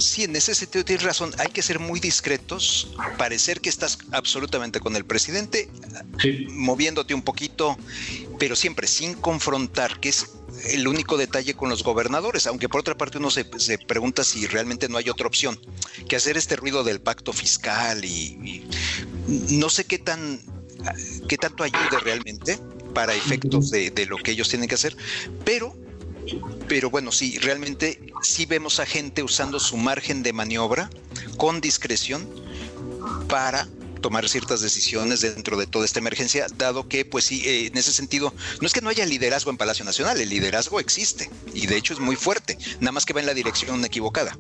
sí, en ese sentido tienes razón, hay que ser muy discretos, parecer que estás absolutamente con el presidente, moviéndote un poquito, pero siempre sin confrontar, que es el único detalle con los gobernadores, aunque por otra parte uno se, pregunta si realmente no hay otra opción que hacer este ruido del pacto fiscal y, no sé qué tan qué tanto ayude realmente para efectos de, de lo que ellos tienen que hacer, pero pero bueno, sí, realmente sí vemos a gente usando su margen de maniobra con discreción para tomar ciertas decisiones dentro de toda esta emergencia, dado que, pues sí, eh, en ese sentido, no es que no haya liderazgo en Palacio Nacional, el liderazgo existe y de hecho es muy fuerte, nada más que va en la dirección equivocada.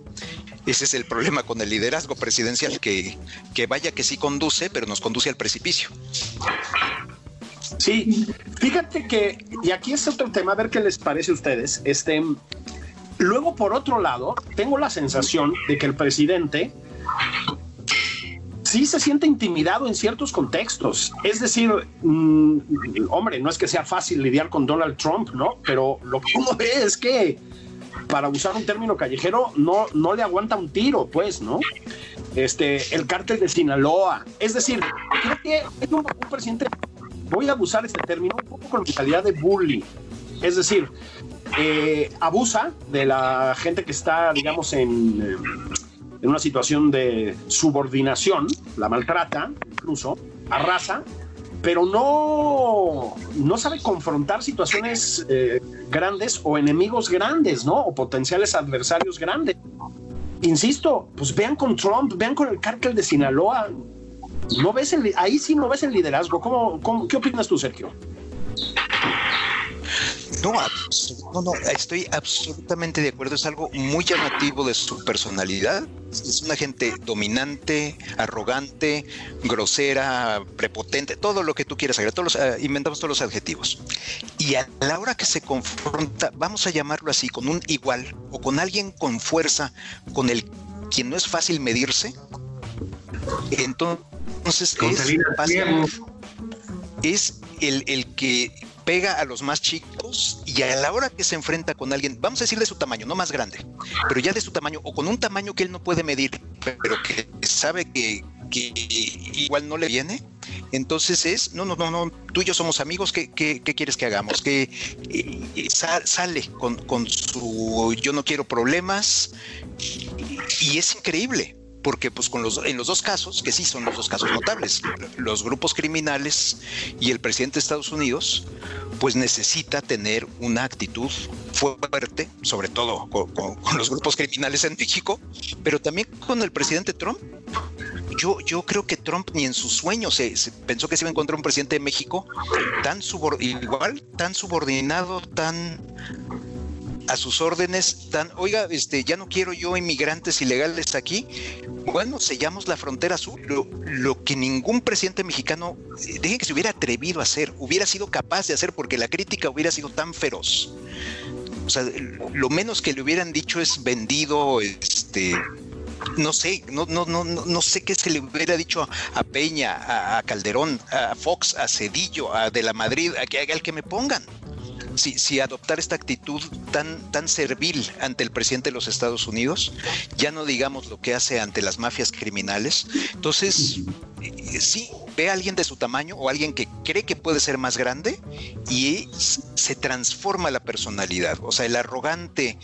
Ese es el problema con el liderazgo presidencial, que, que vaya que sí conduce, pero nos conduce al precipicio. Sí, fíjate que, y aquí es otro tema, a ver qué les parece a ustedes. Este, luego, por otro lado, tengo la sensación de que el presidente sí se siente intimidado en ciertos contextos. Es decir, mm, hombre, no es que sea fácil lidiar con Donald Trump, ¿no? Pero lo que uno ve es que, para usar un término callejero, no, no le aguanta un tiro, pues, ¿no? Este, el cártel de Sinaloa. Es decir, creo que es un, un presidente voy a abusar este término un poco con calidad de bullying. Es decir, eh, abusa de la gente que está, digamos, en, eh, en, una situación de subordinación, la maltrata, incluso, arrasa, pero no, no sabe confrontar situaciones eh, grandes o enemigos grandes, ¿no? O potenciales adversarios grandes. Insisto, pues vean con Trump, vean con el cártel de Sinaloa, no ves el, ahí sí no ves el liderazgo. ¿Cómo, qué opinas tú, Sergio? No, no, estoy absolutamente de acuerdo. Es algo muy llamativo de su personalidad. Es una gente dominante, arrogante, grosera, prepotente, todo lo que tú quieras agregar. Todos ah, inventamos todos los adjetivos. Y a la hora que se confronta, vamos a llamarlo así, con un igual o con alguien con fuerza, con el quien no es fácil medirse, entonces entonces es, el, el que pega a los más chicos y a la hora que se enfrenta con alguien, vamos a decir de su tamaño, no más grande, pero ya de su tamaño o con un tamaño que él no puede medir, pero que sabe que, igual no le viene, entonces es, no, no, no, no, tú y yo somos amigos, ¿qué, quieres que hagamos? Que eh, sale con, con, su yo no quiero problemas y es increíble porque pues con los, en los dos casos, que sí son los dos casos notables, los grupos criminales y el presidente de Estados Unidos, pues necesita tener una actitud fuerte, sobre todo con, los grupos criminales en México, pero también con el presidente Trump. yo, yo creo que Trump ni en sus sueños se, pensó que se iba a encontrar un presidente de México tan igual, tan subordinado, tan a sus órdenes tan, oiga, este, ya no quiero yo inmigrantes ilegales aquí. Bueno, sellamos la frontera sur. Lo, lo que ningún presidente mexicano, eh, dejen que se hubiera atrevido a hacer, hubiera sido capaz de hacer porque la crítica hubiera sido tan feroz. O sea, lo menos que le hubieran dicho es vendido, este, no sé, no, no, no, no sé qué se le hubiera dicho a Peña, a, Calderón, a Fox, a Cedillo, a De la Madrid, a que haga el que me pongan si, adoptar esta actitud tan, tan servil ante el presidente de los Estados Unidos, ya no digamos lo que hace ante las mafias criminales. Entonces, eh, sí, ve a alguien de su tamaño o alguien que cree que puede ser más grande y se transforma la personalidad. O sea, el arrogante,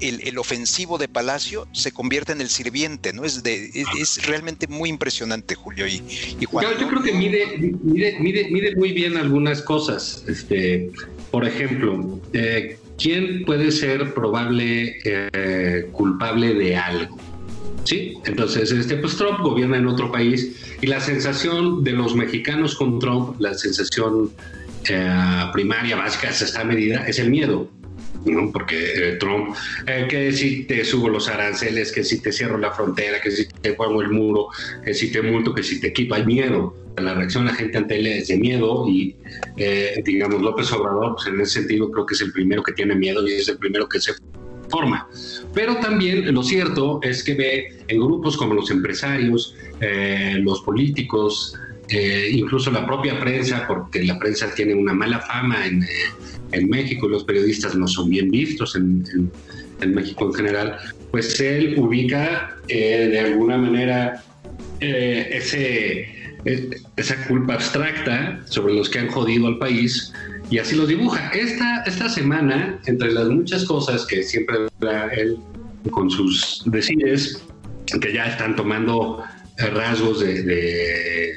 el, ofensivo de Palacio se convierte en el sirviente, ¿no? Es, de, es, realmente muy impresionante, Julio. Y, Juan, yo, creo que mide, mide, mide, mide, muy bien algunas cosas. Este, por ejemplo, eh, ¿quién puede ser probable eh, culpable de algo? Sí, entonces este pues Trump gobierna en otro país y la sensación de los mexicanos con Trump, la sensación eh, primaria básica es esta medida es el miedo. ¿No? Porque Trump, que si te subo los aranceles, que si te cierro la frontera, que si te pongo el muro, que si te multo, que si te quito, hay miedo la reacción de la gente ante él es de miedo y, eh, digamos, López Obrador, pues en ese sentido creo que es el primero que tiene miedo y es el primero que se forma. Pero también lo cierto es que ve en grupos como los empresarios, eh, los políticos, eh, incluso la propia prensa, porque la prensa tiene una mala fama en, en México, los periodistas no son bien vistos en, en, en México en general, pues él ubica de alguna manera ese esa culpa abstracta sobre los que han jodido al país y así lo dibuja. Esta, esta semana, entre las muchas cosas que siempre da él con sus decides, que ya están tomando rasgos de,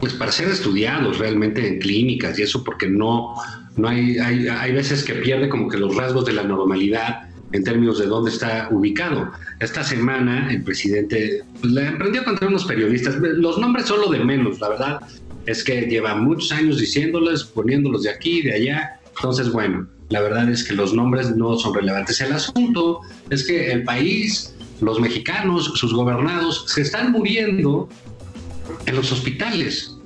pues para ser estudiados realmente en clínicas y eso porque no, no hay, hay, hay veces que pierde como que los rasgos de la normalidad en términos de dónde está ubicado. Esta semana el presidente pues, le emprendió contra unos periodistas. Los nombres son lo de menos, la verdad es que lleva muchos años diciéndoles, poniéndolos de aquí, de allá. Entonces, bueno, la verdad es que los nombres no son relevantes. El asunto es que el país, los mexicanos, sus gobernados, se están muriendo en los hospitales.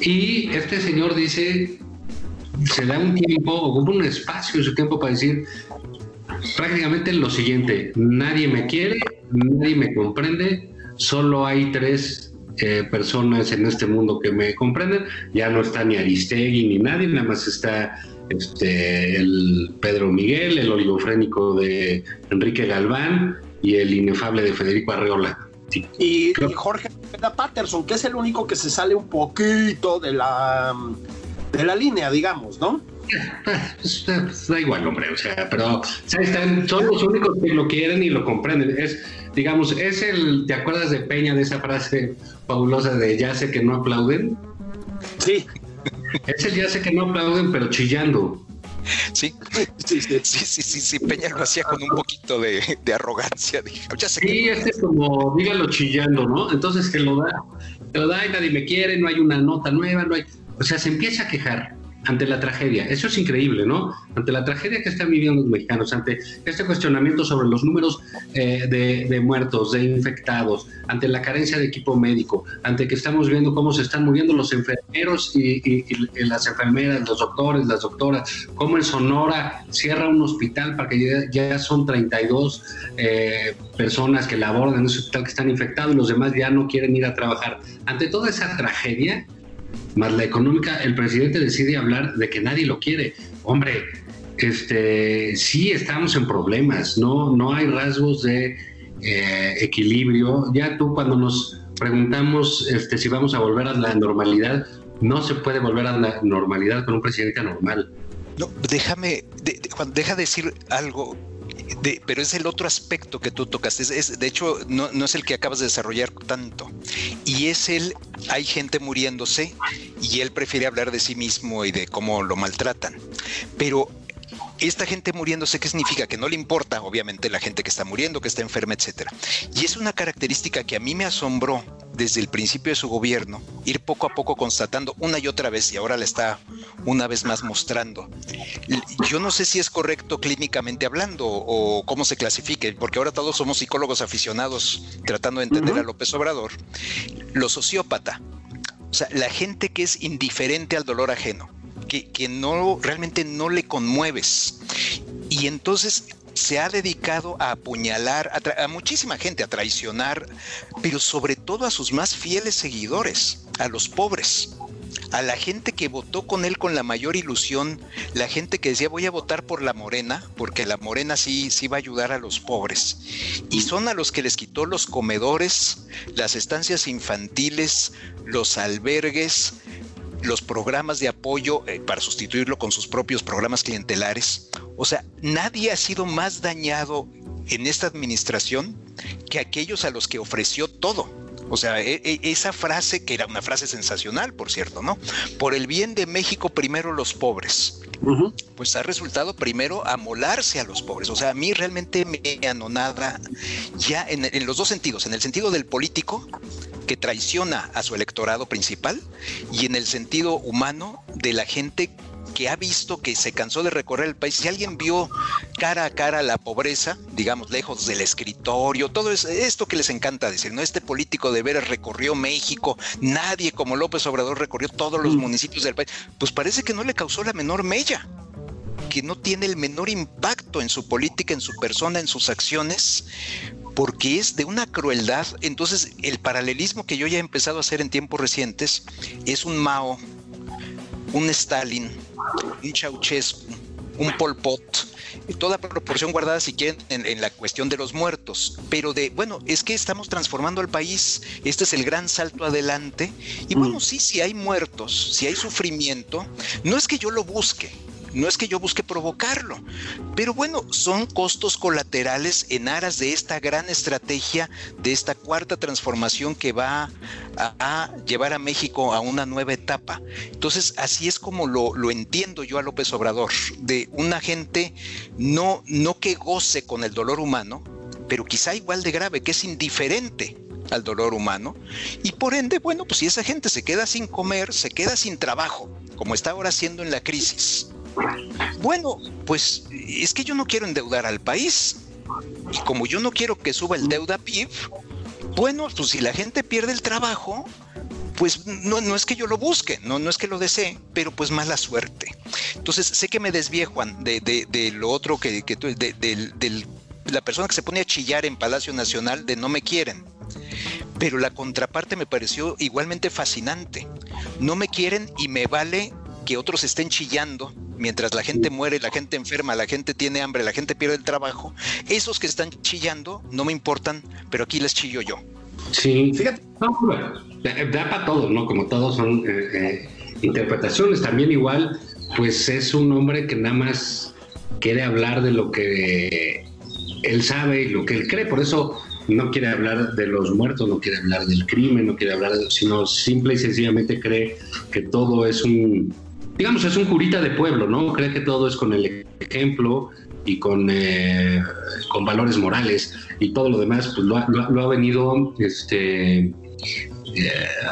Y este señor dice, se da un tiempo, ocupa un espacio en su tiempo para decir, prácticamente lo siguiente, nadie me quiere, nadie me comprende, solo hay tres eh, personas en este mundo que me comprenden, ya no está ni Aristegui ni nadie, nada más está este, el Pedro Miguel, el oligofrénico de Enrique Galván y el inefable de Federico Arreola. Y, Jorge Patterson, que es el único que se sale un poquito de la, de la línea, digamos, ¿no? Pues, pues, da igual, hombre, o sea, pero son los únicos que lo quieren y lo comprenden. Es, digamos, es el, ¿te acuerdas de Peña de esa frase fabulosa de ya sé que no aplauden? Sí. Es el ya sé que no aplauden, pero chillando. Sí, sí, sí, sí, sí, Peña lo hacía con un poquito de, arrogancia. ya sé sí, este es como, dígalo chillando, ¿no? Entonces que lo da, lo da y nadie me quiere, no hay una nota nueva, no hay. O sea, se empieza a quejar ante la tragedia. Eso es increíble, ¿no? Ante la tragedia que están viviendo los mexicanos, ante este cuestionamiento sobre los números eh, de, muertos, de infectados, ante la carencia de equipo médico, ante que estamos viendo cómo se están muriendo los enfermeros y, las enfermeras, los doctores, las doctoras, cómo en Sonora cierra un hospital para que ya, son 32 eh, personas que laboran en ese hospital que están infectados y los demás ya no quieren ir a trabajar. Ante toda esa tragedia, más la económica, el presidente decide hablar de que nadie lo quiere. Hombre, este, sí estamos en problemas, no, no hay rasgos de eh, equilibrio. Ya tú cuando nos preguntamos este, si vamos a volver a la normalidad, no se puede volver a la normalidad con un presidente normal. No, déjame, Juan, deja decir algo pero es el otro aspecto que tú tocas. Es, de hecho, no, no, es el que acabas de desarrollar tanto. Y es el, hay gente muriéndose y él prefiere hablar de sí mismo y de cómo lo maltratan. Pero esta gente muriéndose, ¿qué significa? Que no le importa, obviamente, la gente que está muriendo, que está enferma, etcétera. Y es una característica que a mí me asombró desde el principio de su gobierno, ir poco a poco constatando una y otra vez, y ahora la está una vez más mostrando. Yo no sé si es correcto clínicamente hablando o cómo se clasifique, porque ahora todos somos psicólogos aficionados tratando de entender a López Obrador. Lo sociópata, o sea, la gente que es indiferente al dolor ajeno, que, que no realmente no le conmueves. Y entonces se ha dedicado a apuñalar a, muchísima gente, a traicionar, pero sobre todo a sus más fieles seguidores, a los pobres a la gente que votó con él con la mayor ilusión, la gente que decía voy a votar por la morena, porque la morena sí, sí va a ayudar a los pobres. Y son a los que les quitó los comedores, las estancias infantiles, los albergues, los programas de apoyo eh, para sustituirlo con sus propios programas clientelares. O sea, nadie ha sido más dañado en esta administración que aquellos a los que ofreció todo. O sea, e, e, esa frase, que era una frase sensacional, por cierto, ¿no? Por el bien de México, primero los pobres. Pues ha resultado primero amolarse a los pobres. O sea, a mí realmente me anonada ya en, en los dos sentidos. En el sentido del político, que traiciona a su electorado principal, y en el sentido humano de la gente que ha visto que se cansó de recorrer el país, si alguien vio cara a cara la pobreza, digamos, lejos del escritorio, todo esto que les encanta decir, ¿no? Este político de veras recorrió México, nadie como López Obrador recorrió todos los mm. municipios del país, pues parece que no le causó la menor mella que no tiene el menor impacto en su política, en su persona, en sus acciones, porque es de una crueldad. Entonces, el paralelismo que yo ya he empezado a hacer en tiempos recientes es un Mao, un Stalin, un Ceausescu, un Pol Pot, toda proporción guardada si quieren en, la cuestión de los muertos, pero de, bueno, es que estamos transformando al país, este es el gran salto adelante, y bueno, mm. sí, si hay muertos, si hay sufrimiento, no es que yo lo busque, no es que yo busque provocarlo, pero bueno, son costos colaterales en aras de esta gran estrategia, de esta cuarta transformación que va a, llevar a México a una nueva etapa. Entonces, así es como lo, lo, entiendo yo a López Obrador, de una gente no, no que goce con el dolor humano, pero quizá igual de grave, que es indiferente al dolor humano. Y por ende, bueno, pues si esa gente se queda sin comer, se queda sin trabajo, como está ahora haciendo en la crisis, bueno, pues es que yo no quiero endeudar al país. Y como yo no quiero que suba el deuda PIB, bueno, pues si la gente pierde el trabajo, pues no, es que yo lo busque, no, es que lo desee, pero pues mala suerte. Entonces sé que me desvíe, Juan, de, lo otro que, que de, de, la persona que se pone a chillar en Palacio Nacional de no me quieren. Pero la contraparte me pareció igualmente fascinante. No me quieren y me vale que otros estén chillando mientras la gente muere, la gente enferma, la gente tiene hambre, la gente pierde el trabajo. Esos que están chillando no me importan, pero aquí les chillo yo. Sí, fíjate, da, para todo, ¿no? Como todos son eh, eh, interpretaciones. También igual, pues es un hombre que nada más quiere hablar de lo que él sabe y lo que él cree. Por eso no quiere hablar de los muertos, no quiere hablar del crimen, no quiere hablar de, sino simple y sencillamente cree que todo es un digamos, es un curita de pueblo, ¿no? Cree que todo es con el ejemplo y con, eh, con valores morales y todo lo demás, pues lo ha, venido, este, eh,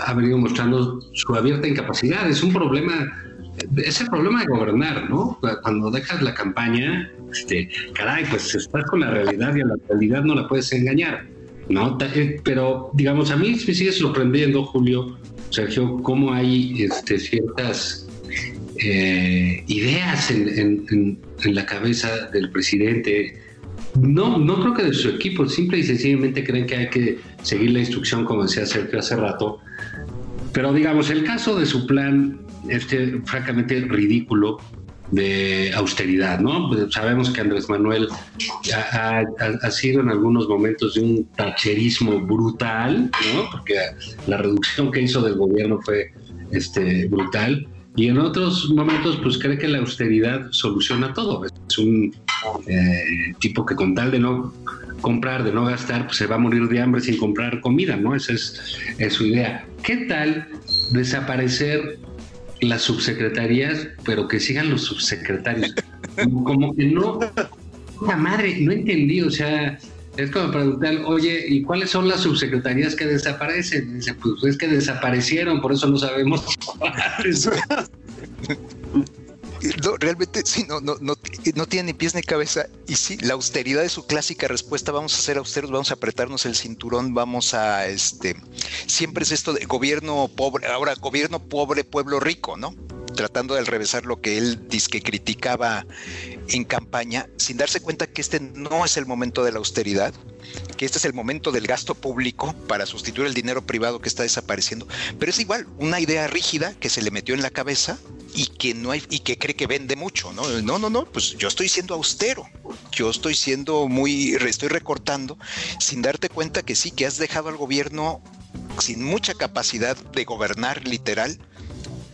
ha venido mostrando su abierta incapacidad. Es un problema, es el problema de gobernar, ¿no? Cuando dejas la campaña, este, caray, pues estás con la realidad y a la realidad no la puedes engañar, ¿no? Eh, pero, digamos, a mí me sigue sorprendiendo, Julio, Sergio, cómo hay este, ciertas eh, ideas en, la cabeza del presidente. No, no creo que de su equipo, simple y sencillamente creen que hay que seguir la instrucción, como decía Sergio hace rato. Pero digamos, el caso de su plan, este francamente ridículo de austeridad, ¿no? Pues sabemos que Andrés Manuel ha, ha, sido en algunos momentos de un tacherismo brutal, ¿no? Porque la reducción que hizo del gobierno fue este, brutal y en otros momentos pues cree que la austeridad soluciona todo. Es un eh, tipo que con tal de no comprar, de no gastar, pues se va a morir de hambre sin comprar comida, ¿no? Esa es, su idea. ¿Qué tal desaparecer las subsecretarías, pero que sigan los subsecretarios? [LAUGHS] Como que no, la madre, no entendí, o sea, Es como preguntar, oye, ¿y cuáles son las subsecretarías que desaparecen? Dice, pues es que desaparecieron, por eso no sabemos [LAUGHS] [LAUGHS] No, realmente sí, no, no, no, no tiene ni pies ni cabeza. Y sí, la austeridad es su clásica respuesta. Vamos a ser austeros, vamos a apretarnos el cinturón, vamos a este. Siempre es esto de gobierno pobre, ahora gobierno pobre, pueblo rico, ¿no? Tratando de revesar lo que él dice que criticaba en campaña, sin darse cuenta que este no es el momento de la austeridad, que este es el momento del gasto público para sustituir el dinero privado que está desapareciendo. Pero es igual, una idea rígida que se le metió en la cabeza y que no hay y que cree que vende mucho, ¿no? No, no, no, pues yo estoy siendo austero. Yo estoy siendo muy estoy recortando sin darte cuenta que sí que has dejado al gobierno sin mucha capacidad de gobernar literal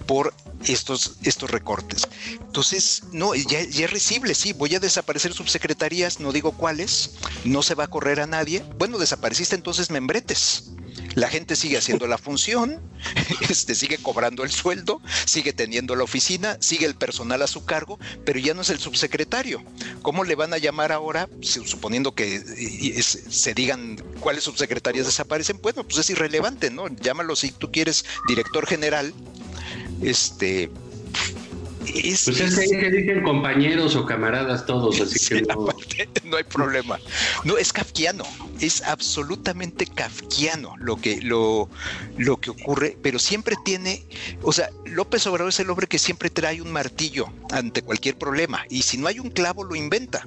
por estos, estos recortes. Entonces, no, ya, es recible, sí, voy a desaparecer subsecretarías, no digo cuáles, no se va a correr a nadie. Bueno, desapareciste entonces membretes la gente sigue haciendo la función, [LAUGHS] este, sigue cobrando el sueldo, sigue teniendo la oficina, sigue el personal a su cargo, pero ya no es el subsecretario. ¿Cómo le van a llamar ahora, suponiendo que se digan cuáles subsecretarias desaparecen? Bueno, pues es irrelevante, ¿no? Llámalo si tú quieres director general, este, pues es, que, dicen compañeros o camaradas todos, así [LAUGHS] que no. no hay problema. No, es kafkiano, es absolutamente kafkiano lo que, lo, lo que ocurre, pero siempre tiene, o sea, López Obrador es el hombre que siempre trae un martillo ante cualquier problema, y si no hay un clavo, lo inventa.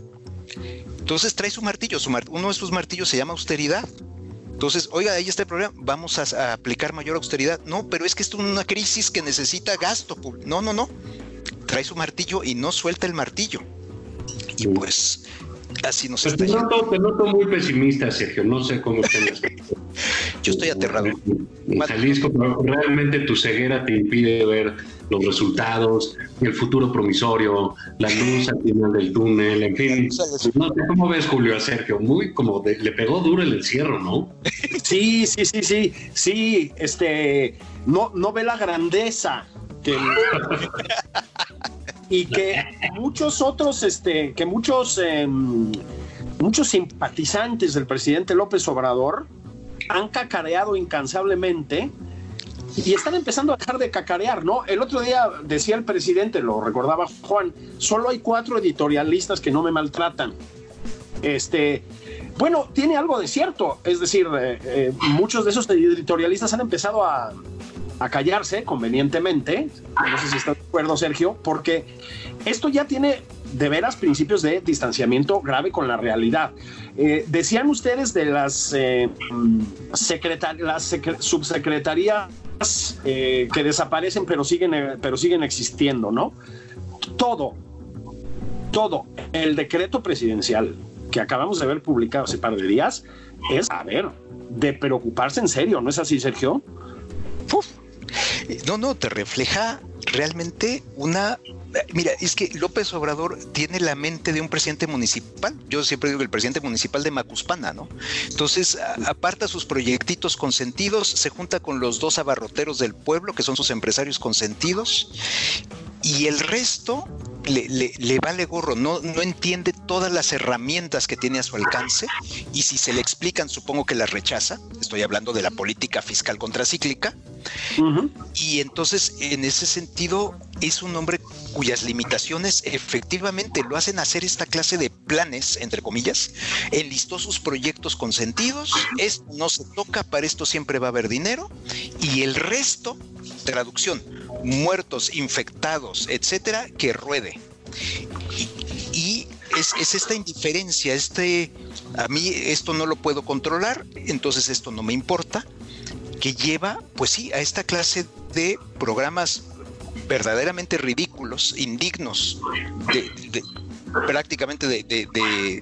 Entonces trae su martillo, su uno de sus martillos se llama austeridad. Entonces, oiga, ahí está el problema, vamos a, a, aplicar mayor austeridad. No, pero es que esto es una crisis que necesita gasto. No, no, no trae su martillo y no suelta el martillo. Y pues así nos pues está te noto, te noto, muy pesimista, Sergio. No sé cómo estás. [LAUGHS] Yo estoy aterrado. En Jalisco, realmente tu ceguera te impide ver los resultados, el futuro promisorio, la luz al final del túnel, en fin. No sé cómo ves, Julio, a Sergio. Muy como le pegó duro el encierro, ¿no? [LAUGHS] Sí, sí, sí, sí. Sí, este. No, no ve la grandeza [LAUGHS] y que muchos otros, este, que muchos, em, muchos simpatizantes del presidente López Obrador han cacareado incansablemente y están empezando a dejar de cacarear, ¿no? El otro día decía el presidente, lo recordaba Juan, solo hay cuatro editorialistas que no me maltratan. Este, bueno, tiene algo de cierto, es decir, eh, eh, muchos de esos editorialistas han empezado a, a callarse convenientemente, no sé si está de acuerdo Sergio, porque esto ya tiene de veras principios de distanciamiento grave con la realidad. Eh, decían ustedes de las, eh, las subsecretarías eh, que desaparecen pero siguen, pero siguen existiendo, ¿no? Todo, todo, el decreto presidencial que acabamos de ver publicado hace par de días es, a ver, de preocuparse en serio, ¿no es así, Sergio? No, no, te refleja realmente una Mira, es que López Obrador tiene la mente de un presidente municipal. Yo siempre digo que el presidente municipal de Macuspana, ¿no? Entonces, aparta sus proyectitos consentidos, se junta con los dos abarroteros del pueblo, que son sus empresarios consentidos, y el resto le, le, vale gorro, no, no entiende todas las herramientas que tiene a su alcance y si se le explican supongo que las rechaza, estoy hablando de la política fiscal contracíclica, y entonces en ese sentido es un hombre cuyas limitaciones efectivamente lo hacen hacer esta clase de planes, entre comillas, enlistó sus proyectos consentidos, esto no se toca, para esto siempre va a haber dinero, y el resto, traducción, muertos, infectados, etcétera, que ruede. Y, es, es, esta indiferencia, este, a mí esto no lo puedo controlar, entonces esto no me importa, que lleva, pues sí, a esta clase de programas verdaderamente ridículos, indignos, de, prácticamente de, de,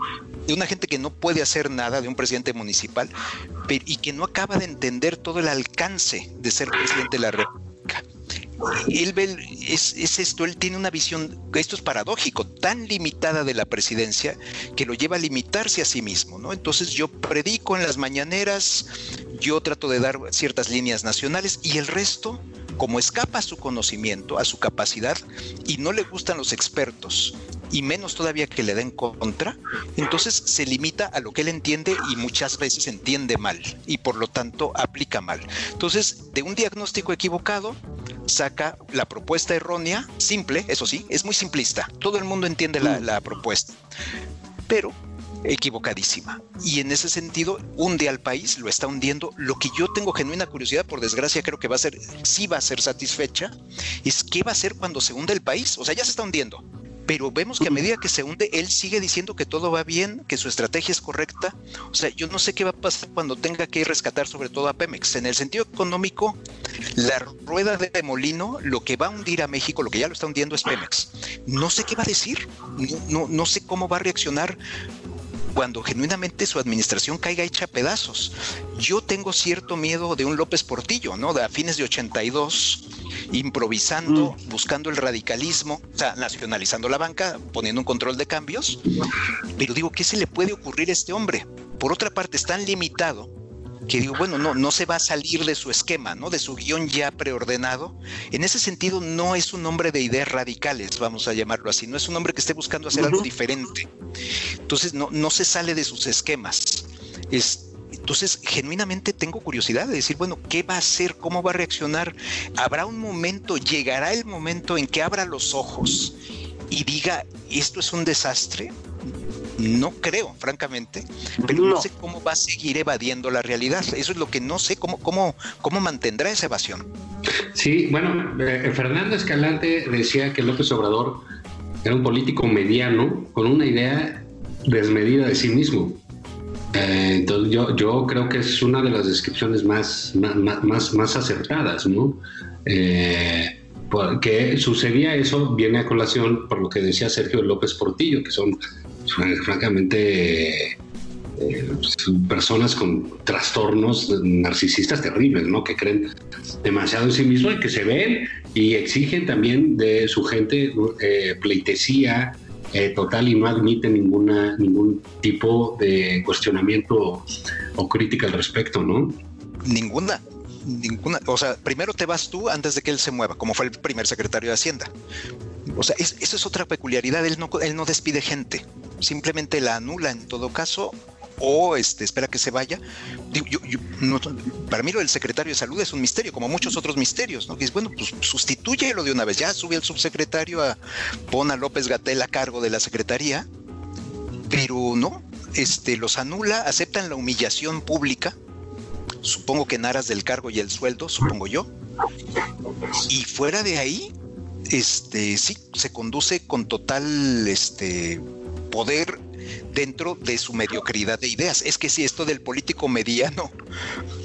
una gente que no puede hacer nada, de un presidente municipal, y que no acaba de entender todo el alcance de ser presidente de la República él es, es, esto, él tiene una visión, esto es paradójico, tan limitada de la presidencia que lo lleva a limitarse a sí mismo, ¿no? Entonces yo predico en las mañaneras, yo trato de dar ciertas líneas nacionales y el resto, como escapa a su conocimiento, a su capacidad y no le gustan los expertos y menos todavía que le den contra, entonces se limita a lo que él entiende y muchas veces entiende mal y por lo tanto aplica mal. Entonces, de un diagnóstico equivocado, saca la propuesta errónea, simple, eso sí, es muy simplista. Todo el mundo entiende la, la propuesta, pero equivocadísima. Y en ese sentido, hunde al país, lo está hundiendo. Lo que yo tengo genuina curiosidad, por desgracia, creo que va a ser, sí va a ser satisfecha, es qué va a hacer cuando se hunde el país. O sea, ya se está hundiendo. Pero vemos que a medida que se hunde, él sigue diciendo que todo va bien, que su estrategia es correcta. O sea, yo no sé qué va a pasar cuando tenga que rescatar sobre todo a Pemex. En el sentido económico, la rueda de molino, lo que va a hundir a México, lo que ya lo está hundiendo es Pemex. No sé qué va a decir, no, no, no sé cómo va a reaccionar cuando genuinamente su administración caiga hecha pedazos. Yo tengo cierto miedo de un López Portillo, ¿no? De a fines de 82, improvisando, mm. buscando el radicalismo, o sea, nacionalizando la banca, poniendo un control de cambios. Pero digo, ¿qué se le puede ocurrir a este hombre? Por otra parte, es tan limitado que digo, bueno, no, no se va a salir de su esquema, ¿no? De su guion ya preordenado. En ese sentido, no es un hombre de ideas radicales, vamos a llamarlo así, no es un hombre que esté buscando hacer algo diferente. Entonces, no, no se sale de sus esquemas. entonces, genuinamente tengo curiosidad de decir, bueno, ¿qué va a hacer? ¿Cómo va a reaccionar? ¿Habrá un momento, llegará el momento en que abra los ojos y diga, esto es un desastre? No creo, francamente, pero no. sé cómo va a seguir evadiendo la realidad. Eso es lo que no sé, cómo, cómo, cómo mantendrá esa evasión. Sí, bueno, eh, Fernando Escalante decía que López Obrador era un político mediano con una idea desmedida de sí mismo. Eh, entonces yo, yo creo que es una de las descripciones más, más, más, más acertadas, ¿no? Eh, porque sucedía eso, viene a colación por lo que decía Sergio López Portillo, que son francamente eh, personas con trastornos narcisistas terribles, ¿no? Que creen demasiado en sí mismos y que se ven y exigen también de su gente eh, pleitesía eh, total y no admiten ninguna, ningún tipo de cuestionamiento o crítica al respecto, ¿no? Ninguna ninguna, o sea, primero te vas tú antes de que él se mueva, como fue el primer secretario de Hacienda. O sea, eso es otra peculiaridad, él no, él no despide gente, simplemente la anula en todo caso o este, espera que se vaya. para mí lo del secretario de salud es un misterio, como muchos otros misterios, ¿no? Que es, bueno, pues lo de una vez, ya sube el subsecretario a pon a López Gatel a cargo de la secretaría, pero no, este, los anula, aceptan la humillación pública, supongo que en aras del cargo y el sueldo, supongo yo. Y fuera de ahí, este sí, se conduce con total este poder dentro de su mediocridad de ideas. Es que si esto del político mediano,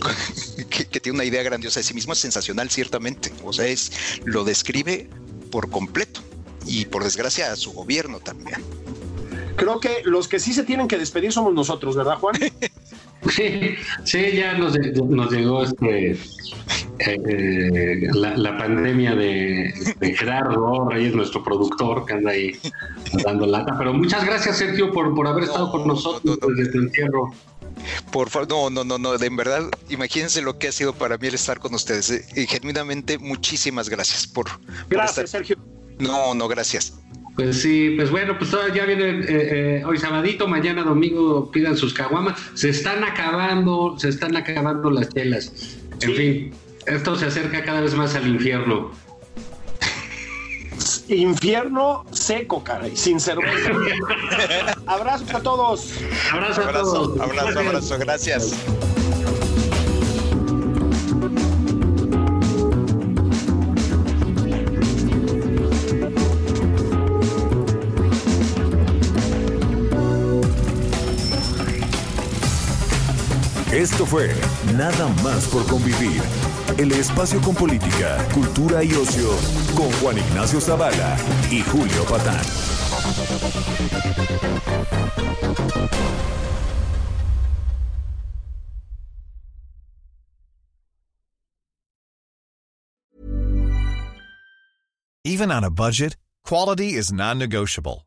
[LAUGHS] que, que, tiene una idea grandiosa de sí mismo, es sensacional, ciertamente. O sea, es, lo describe por completo. Y por desgracia a su gobierno también. Creo que los que sí se tienen que despedir somos nosotros, ¿verdad, Juan? [LAUGHS] Sí, sí, ya nos, nos llegó este eh, la, pandemia de, Gerardo Reyes, nuestro productor, que anda ahí dando lata. Pero muchas gracias, Sergio, por, por haber estado con nosotros desde tu encierro. Por favor, no, no, no, no, de en verdad, imagínense lo que ha sido para mí el estar con ustedes. Eh, y genuinamente, muchísimas gracias por. Gracias, Sergio. No, no, gracias. Pues sí, pues bueno, pues ya viene eh, eh, hoy sabadito, mañana domingo pidan sus caguamas. Se están acabando, se están acabando las telas. En fin, esto se acerca cada vez más al infierno. Infierno seco, caray, sin cerveza. [LAUGHS] Abrazos a todos. Abrazo, a todos. Abrazo, abrazo, gracias. Esto fue Nada más por convivir. El espacio con política, cultura y ocio con Juan Ignacio Zavala y Julio Patán. Even on a budget, quality is non-negotiable.